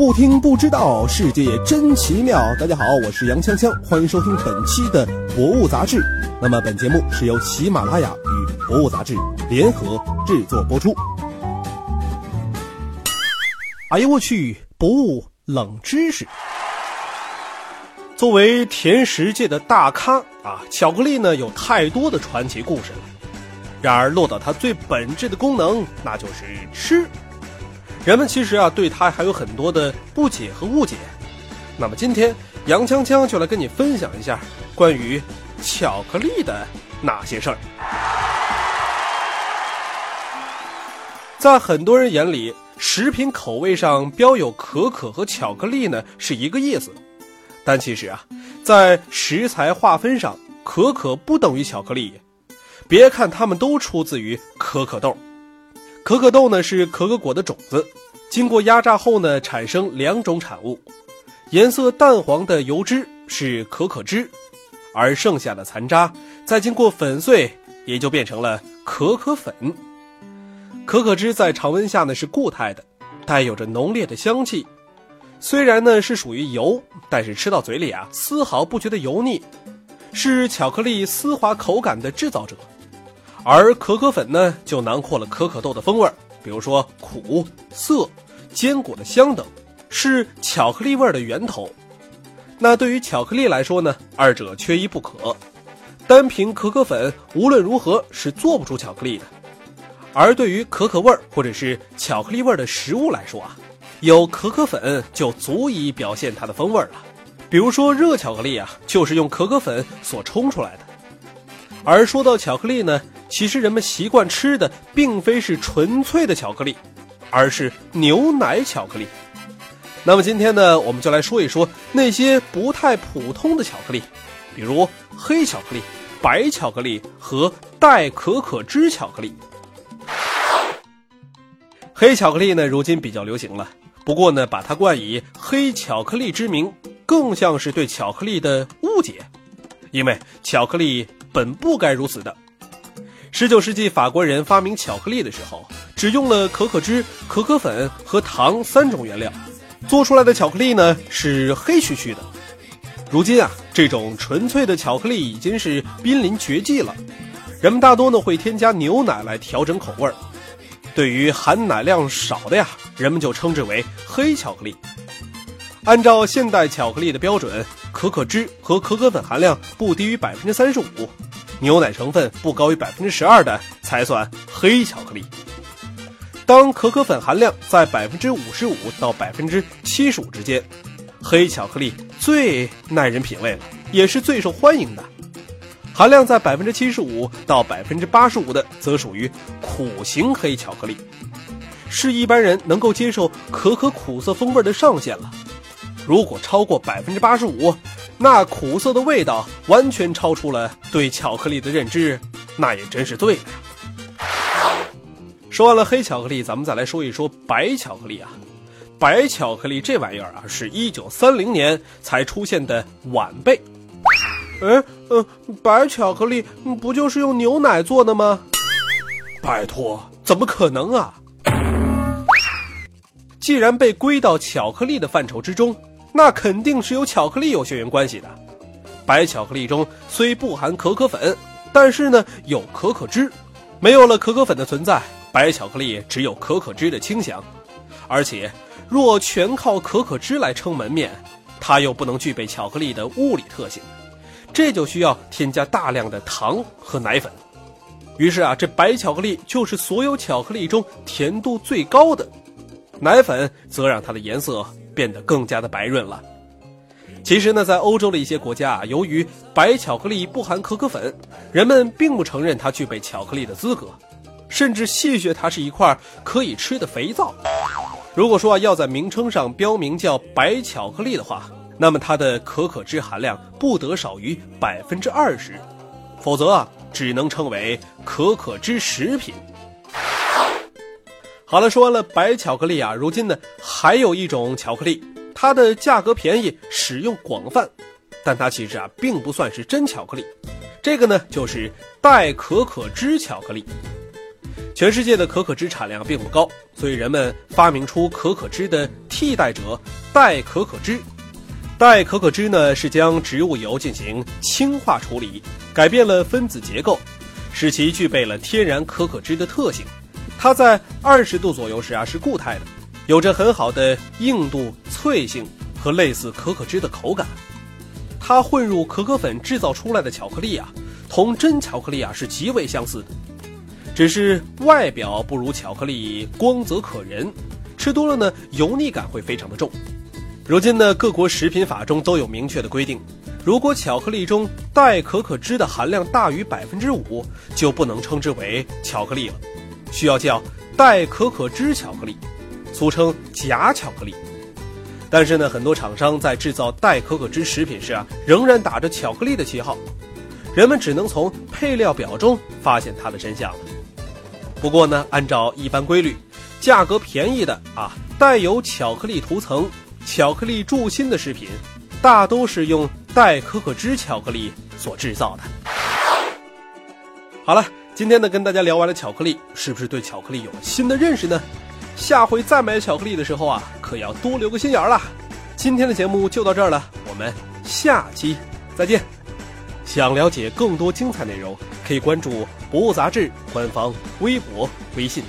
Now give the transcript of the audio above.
不听不知道，世界真奇妙。大家好，我是杨锵锵，欢迎收听本期的《博物杂志》。那么本节目是由喜马拉雅与《博物杂志》联合制作播出。哎呦我去！博物冷知识。作为甜食界的大咖啊，巧克力呢有太多的传奇故事了。然而落到它最本质的功能，那就是吃。人们其实啊，对它还有很多的不解和误解。那么今天，杨锵锵就来跟你分享一下关于巧克力的那些事儿。在很多人眼里，食品口味上标有可可和巧克力呢是一个意思，但其实啊，在食材划分上，可可不等于巧克力。别看它们都出自于可可豆。可可豆呢是可可果的种子，经过压榨后呢产生两种产物，颜色淡黄的油脂是可可脂，而剩下的残渣再经过粉碎也就变成了可可粉。可可脂在常温下呢是固态的，带有着浓烈的香气，虽然呢是属于油，但是吃到嘴里啊丝毫不觉得油腻，是巧克力丝滑口感的制造者。而可可粉呢，就囊括了可可豆的风味，比如说苦、涩、坚果的香等，是巧克力味的源头。那对于巧克力来说呢，二者缺一不可。单凭可可粉，无论如何是做不出巧克力的。而对于可可味儿或者是巧克力味儿的食物来说啊，有可可粉就足以表现它的风味了。比如说热巧克力啊，就是用可可粉所冲出来的。而说到巧克力呢？其实人们习惯吃的并非是纯粹的巧克力，而是牛奶巧克力。那么今天呢，我们就来说一说那些不太普通的巧克力，比如黑巧克力、白巧克力和带可可脂巧克力。黑巧克力呢，如今比较流行了，不过呢，把它冠以黑巧克力之名，更像是对巧克力的误解，因为巧克力本不该如此的。十九世纪，法国人发明巧克力的时候，只用了可可脂、可可粉和糖三种原料，做出来的巧克力呢是黑黢黢的。如今啊，这种纯粹的巧克力已经是濒临绝迹了。人们大多呢会添加牛奶来调整口味儿。对于含奶量少的呀，人们就称之为黑巧克力。按照现代巧克力的标准，可可脂和可可粉含量不低于百分之三十五。牛奶成分不高于百分之十二的才算黑巧克力。当可可粉含量在百分之五十五到百分之七十五之间，黑巧克力最耐人品味了，也是最受欢迎的。含量在百分之七十五到百分之八十五的，则属于苦型黑巧克力，是一般人能够接受可可苦涩风味的上限了。如果超过百分之八十五，那苦涩的味道完全超出了对巧克力的认知，那也真是对了呀。说完了黑巧克力，咱们再来说一说白巧克力啊。白巧克力这玩意儿啊，是一九三零年才出现的晚辈。哎，嗯，白巧克力不就是用牛奶做的吗？拜托，怎么可能啊？既然被归到巧克力的范畴之中。那肯定是有巧克力有血缘关系的。白巧克力中虽不含可可粉，但是呢有可可脂。没有了可可粉的存在，白巧克力只有可可脂的清香。而且，若全靠可可脂来撑门面，它又不能具备巧克力的物理特性，这就需要添加大量的糖和奶粉。于是啊，这白巧克力就是所有巧克力中甜度最高的，奶粉则让它的颜色。变得更加的白润了。其实呢，在欧洲的一些国家啊，由于白巧克力不含可可粉，人们并不承认它具备巧克力的资格，甚至戏谑它是一块可以吃的肥皂。如果说要在名称上标明叫白巧克力的话，那么它的可可脂含量不得少于百分之二十，否则啊，只能称为可可脂食品。好了，说完了白巧克力啊，如今呢还有一种巧克力，它的价格便宜，使用广泛，但它其实啊并不算是真巧克力。这个呢就是代可可脂巧克力。全世界的可可脂产量并不高，所以人们发明出可可脂的替代者代可可脂。代可可脂呢是将植物油进行氢化处理，改变了分子结构，使其具备了天然可可脂的特性。它在二十度左右时啊是固态的，有着很好的硬度、脆性和类似可可脂的口感。它混入可可粉制造出来的巧克力啊，同真巧克力啊是极为相似的，只是外表不如巧克力光泽可人，吃多了呢油腻感会非常的重。如今呢，各国食品法中都有明确的规定，如果巧克力中代可可脂的含量大于百分之五，就不能称之为巧克力了，需要叫代可可脂巧克力，俗称假巧克力。但是呢，很多厂商在制造代可可脂食品时啊，仍然打着巧克力的旗号，人们只能从配料表中发现它的真相。不过呢，按照一般规律，价格便宜的啊，带有巧克力涂层。巧克力助心的食品，大都是用代可可脂巧克力所制造的。好了，今天呢跟大家聊完了巧克力，是不是对巧克力有了新的认识呢？下回再买巧克力的时候啊，可要多留个心眼儿了。今天的节目就到这儿了，我们下期再见。想了解更多精彩内容，可以关注《博物杂志》官方微博、微信。